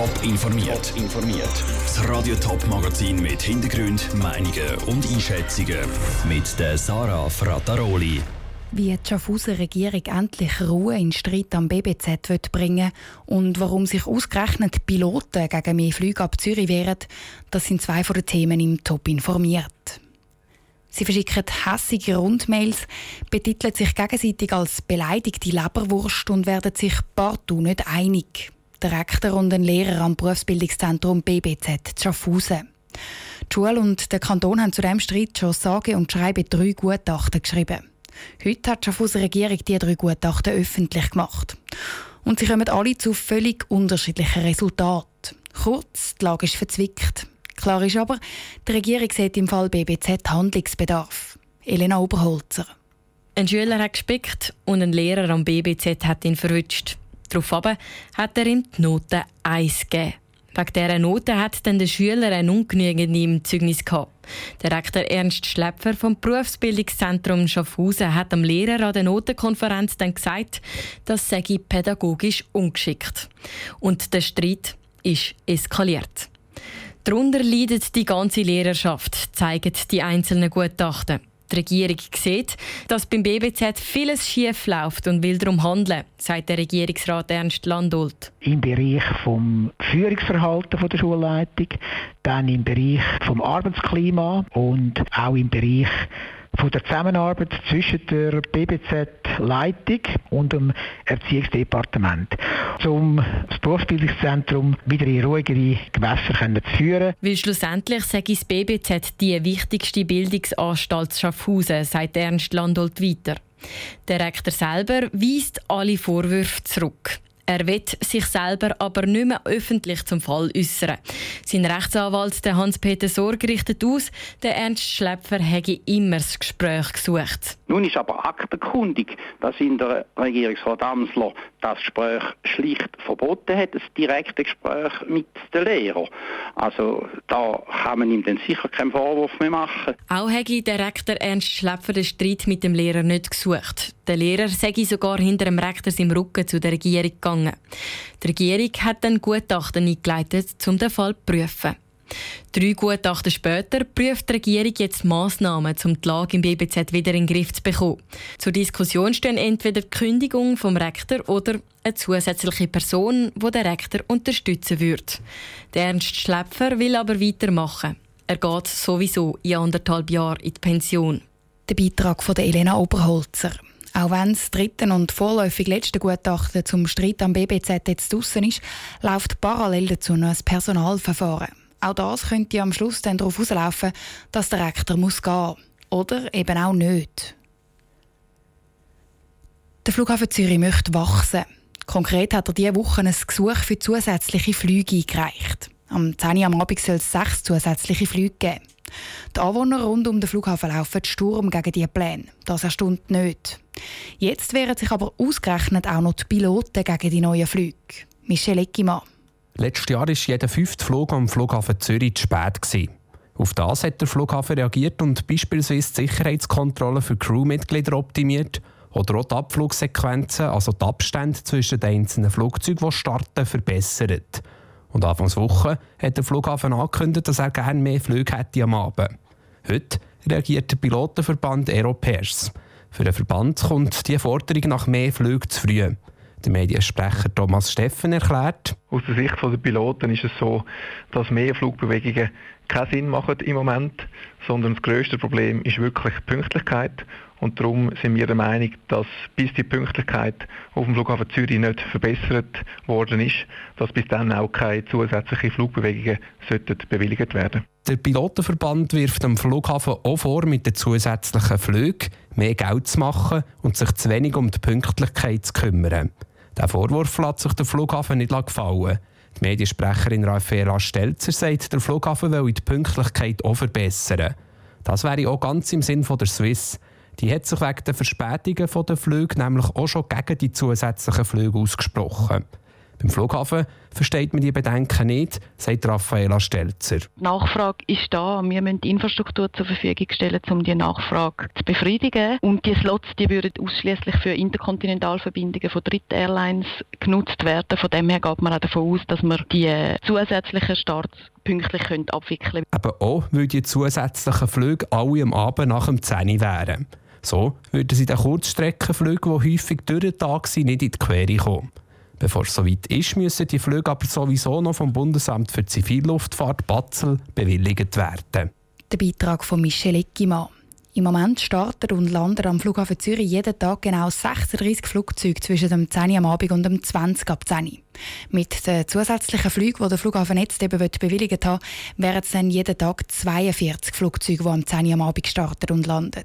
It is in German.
Top informiert. informiert. Das Radio Top Magazin mit Hintergrund, Meinungen und Einschätzungen mit der Sarah Frataroli. Wie die Schaffhauser Regierung endlich Ruhe in Streit am BBZ wird bringen und warum sich ausgerechnet Piloten gegen mehr Flüge ab Zürich wehren, das sind zwei von den Themen im Top informiert. Sie verschicken hässige Rundmails, betiteln sich gegenseitig als beleidigte Leberwurst und werden sich partout nicht einig. Der Rektor und ein Lehrer am Berufsbildungszentrum BBZ Schaffhausen. Die Schule und der Kanton haben zu diesem Streit schon sage und schreibe drei Gutachten geschrieben. Heute hat die Schaffhauser Regierung die drei Gutachten öffentlich gemacht. Und sie kommen alle zu völlig unterschiedlichen Resultaten. Kurz, die Lage ist verzwickt. Klar ist aber, die Regierung sieht im Fall BBZ Handlungsbedarf. Elena Oberholzer. Ein Schüler hat gespickt und ein Lehrer am BBZ hat ihn verwünscht. Daraufhin hat er ihm die Note 1 gegeben. Wegen dieser Note hat dann der Schüler ein ungenügend im Zeugnis gehabt. Der Rektor Ernst Schlepfer vom Berufsbildungszentrum Schaffhausen hat am Lehrer an der Notenkonferenz dann gesagt, das sei pädagogisch ungeschickt. Und der Streit ist eskaliert. Darunter leidet die ganze Lehrerschaft, zeigen die einzelnen Gutachten. Die Regierung sieht, dass beim BBZ vieles schief läuft und will darum handeln, sagt der Regierungsrat Ernst Landolt. Im Bereich vom Führungsverhalten der Schulleitung, dann im Bereich vom Arbeitsklima und auch im Bereich von der Zusammenarbeit zwischen der BBZ-Leitung und dem Erziehungsdepartement, um das Berufsbildungszentrum wieder in ruhigere Gewässer zu führen. Weil schlussendlich sei das BBZ die wichtigste Bildungsanstalt Schaffhausen, sagt Ernst Landolt weiter. Der Rektor selber weist alle Vorwürfe zurück. Er wird sich selber aber nicht mehr öffentlich zum Fall äußern. Sein Rechtsanwalt Hans-Peter Sorg richtet aus, der Ernst Schlepfer hätte immer das Gespräch gesucht. Nun ist aber aktenkundig, dass in der Regierungsrat Amsler das Gespräch schlicht verboten hat, das direkte Gespräch mit den Lehrern. Also da kann man ihm dann sicher keinen Vorwurf mehr machen. Auch hätte der Rektor Ernst Schlepfer den Streit mit dem Lehrer nicht gesucht. Der Lehrer sei sogar hinter dem Rektor im Rücken zu der Regierung gegangen. Die Regierung hat dann Gutachten eingeleitet, um den Fall zu prüfen. Drei Gutachten später prüft die Regierung jetzt Massnahmen, um die Lage im BBZ wieder in den Griff zu bekommen. Zur Diskussion stehen entweder die Kündigung vom Rektor oder eine zusätzliche Person, die den Rektor unterstützen würde. Der Ernst Schlepfer will aber weitermachen. Er geht sowieso in anderthalb Jahren in die Pension. Der Beitrag von Elena Oberholzer. Auch wenn das dritte und vorläufig letzte Gutachten zum Streit am BBZ jetzt draussen ist, läuft parallel dazu noch ein Personalverfahren. Auch das könnte am Schluss dann darauf auslaufen, dass der Rektor muss gehen Oder eben auch nicht. Der Flughafen Zürich möchte wachsen. Konkret hat er diese Woche ein Gesuch für zusätzliche Flüge eingereicht. Am 10. Uhr am Abend soll es sechs zusätzliche Flüge geben. Die Anwohner rund um den Flughafen laufen Sturm gegen diese Pläne. Das erstaunt nicht. Jetzt wehren sich aber ausgerechnet auch noch die Piloten gegen die neuen Flüge. Michel Eckimann. Letztes Jahr war jeder fünfte Flug am Flughafen Zürich zu spät. Auf das hat der Flughafen reagiert und beispielsweise die Sicherheitskontrolle für Crewmitglieder optimiert oder auch die Abflugsequenzen, also die Abstände zwischen den einzelnen Flugzeugen, die starten, verbessert. Und Anfangs Woche hat der Flughafen angekündigt, dass er gerne mehr Flüge hätte am Abend. Heute reagiert der Pilotenverband Aeropairs. Für den Verband kommt die Forderung nach mehr Flügen zu früh. Der Mediensprecher Thomas Steffen erklärt. Aus der Sicht der Piloten ist es so, dass mehr Flugbewegungen keinen Sinn machen im Moment, sondern das grösste Problem ist wirklich Pünktlichkeit. Und darum sind wir der Meinung, dass bis die Pünktlichkeit auf dem Flughafen Zürich nicht verbessert worden ist, dass bis dann auch keine zusätzlichen Flugbewegungen sollten bewilligt werden. Der Pilotenverband wirft dem Flughafen auch vor, mit den zusätzlichen Flügen mehr Geld zu machen und sich zu wenig um die Pünktlichkeit zu kümmern. Der Vorwurf lässt sich der Flughafen nicht gefallen. Die Mediensprecherin Raffaella Stelzer sagt, der Flughafen will die Pünktlichkeit auch verbessern. Das wäre auch ganz im Sinn der Swiss. Die hat sich wegen der Verspätungen der Flüge nämlich auch schon gegen die zusätzlichen Flüge ausgesprochen. Beim Flughafen versteht man die Bedenken nicht, sagt Raffaela Stelzer. Die Nachfrage ist da. Wir müssen die Infrastruktur zur Verfügung stellen, um die Nachfrage zu befriedigen. Und die Slots die würden ausschließlich für Interkontinentalverbindungen von dritten Airlines genutzt werden. Von dem her geht man auch davon aus, dass man die zusätzlichen Starts pünktlich abwickeln können. Aber auch, weil die zusätzlichen Flüge alle am Abend nach dem 10 wären. So würden sie den Kurzstreckenflügen, die häufig durch den Tag sind, nicht in die Quere kommen. Bevor es soweit ist, müssen die Flüge aber sowieso noch vom Bundesamt für Zivilluftfahrt Batzel bewilligt werden. Der Beitrag von Michel Eckimann. Im Moment startet und landet am Flughafen Zürich jeden Tag genau 36 Flugzeuge zwischen dem 10 Uhr am Abend und dem 20 ab 10 Uhr. Mit den zusätzlichen Flügen, die der Flughafen jetzt eben bewilligt hat, wären es dann jeden Tag 42 Flugzeuge, die am 10 Uhr am Abend starten und landen.